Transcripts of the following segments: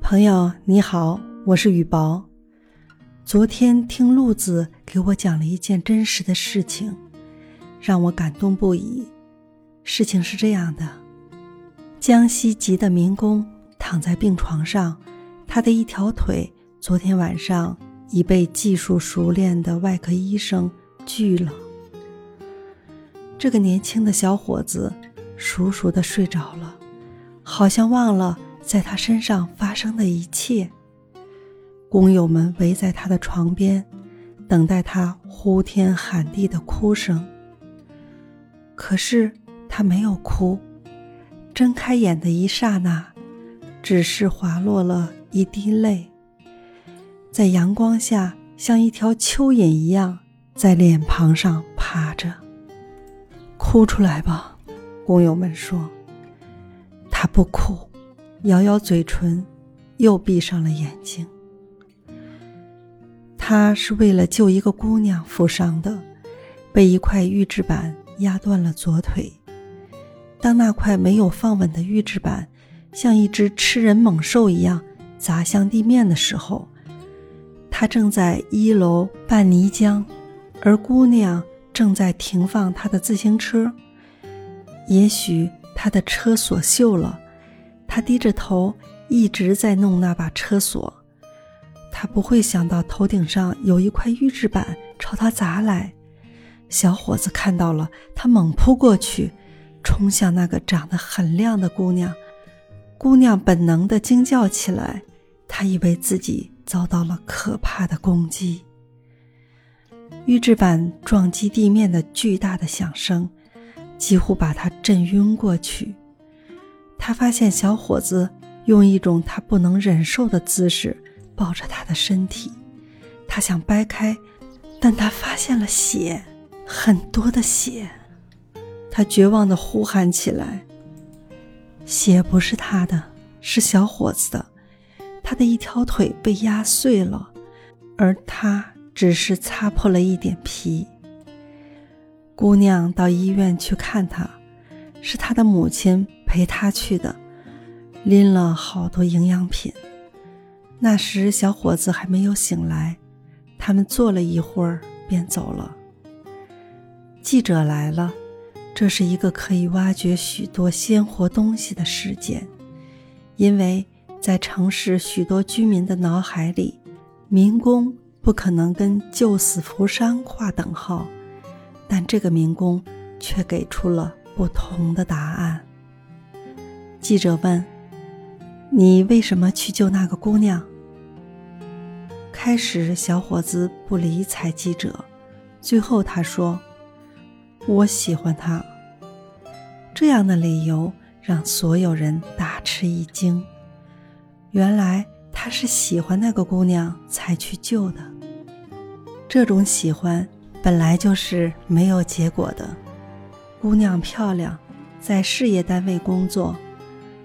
朋友你好，我是雨薄。昨天听路子给我讲了一件真实的事情，让我感动不已。事情是这样的：江西籍的民工躺在病床上，他的一条腿昨天晚上已被技术熟练的外科医生锯了。这个年轻的小伙子熟熟的睡着了，好像忘了。在他身上发生的一切，工友们围在他的床边，等待他呼天喊地的哭声。可是他没有哭，睁开眼的一刹那，只是滑落了一滴泪，在阳光下像一条蚯蚓一样在脸庞上爬着。哭出来吧，工友们说。他不哭。咬咬嘴唇，又闭上了眼睛。他是为了救一个姑娘负伤的，被一块预制板压断了左腿。当那块没有放稳的预制板像一只吃人猛兽一样砸向地面的时候，他正在一楼拌泥浆，而姑娘正在停放她的自行车。也许她的车锁锈了。她低着头，一直在弄那把车锁。他不会想到头顶上有一块预制板朝他砸来。小伙子看到了，他猛扑过去，冲向那个长得很亮的姑娘。姑娘本能地惊叫起来，她以为自己遭到了可怕的攻击。预制板撞击地面的巨大的响声，几乎把他震晕过去。他发现小伙子用一种他不能忍受的姿势抱着他的身体，他想掰开，但他发现了血，很多的血。他绝望地呼喊起来：“血不是他的，是小伙子的。他的一条腿被压碎了，而他只是擦破了一点皮。”姑娘到医院去看他，是他的母亲。陪他去的，拎了好多营养品。那时小伙子还没有醒来，他们坐了一会儿便走了。记者来了，这是一个可以挖掘许多鲜活东西的事件，因为在城市许多居民的脑海里，民工不可能跟救死扶伤划等号，但这个民工却给出了不同的答案。记者问：“你为什么去救那个姑娘？”开始，小伙子不理睬记者，最后他说：“我喜欢她。”这样的理由让所有人大吃一惊。原来他是喜欢那个姑娘才去救的。这种喜欢本来就是没有结果的。姑娘漂亮，在事业单位工作。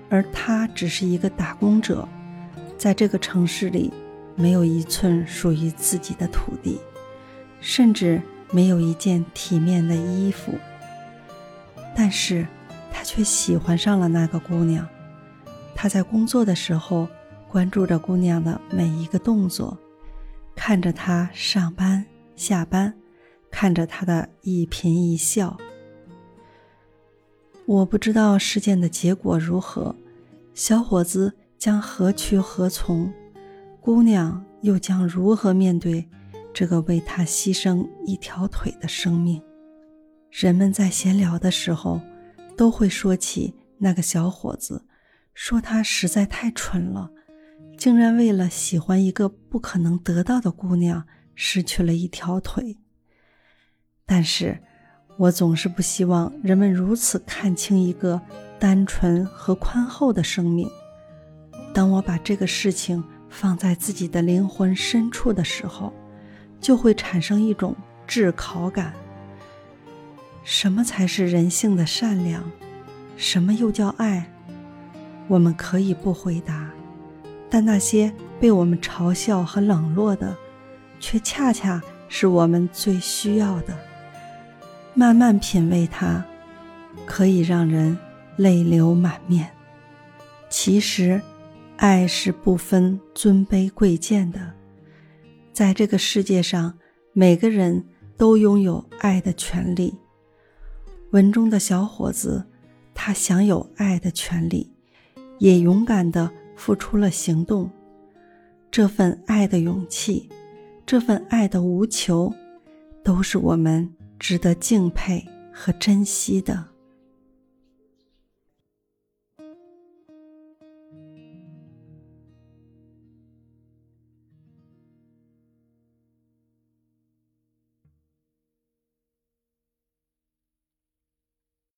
而他只是一个打工者，在这个城市里，没有一寸属于自己的土地，甚至没有一件体面的衣服。但是，他却喜欢上了那个姑娘。他在工作的时候，关注着姑娘的每一个动作，看着他上班下班，看着他的一颦一笑。我不知道事件的结果如何，小伙子将何去何从，姑娘又将如何面对这个为他牺牲一条腿的生命？人们在闲聊的时候，都会说起那个小伙子，说他实在太蠢了，竟然为了喜欢一个不可能得到的姑娘，失去了一条腿。但是。我总是不希望人们如此看清一个单纯和宽厚的生命。当我把这个事情放在自己的灵魂深处的时候，就会产生一种炙烤感。什么才是人性的善良？什么又叫爱？我们可以不回答，但那些被我们嘲笑和冷落的，却恰恰是我们最需要的。慢慢品味它，可以让人泪流满面。其实，爱是不分尊卑贵贱的，在这个世界上，每个人都拥有爱的权利。文中的小伙子，他享有爱的权利，也勇敢地付出了行动。这份爱的勇气，这份爱的无求，都是我们值得敬佩和珍惜的。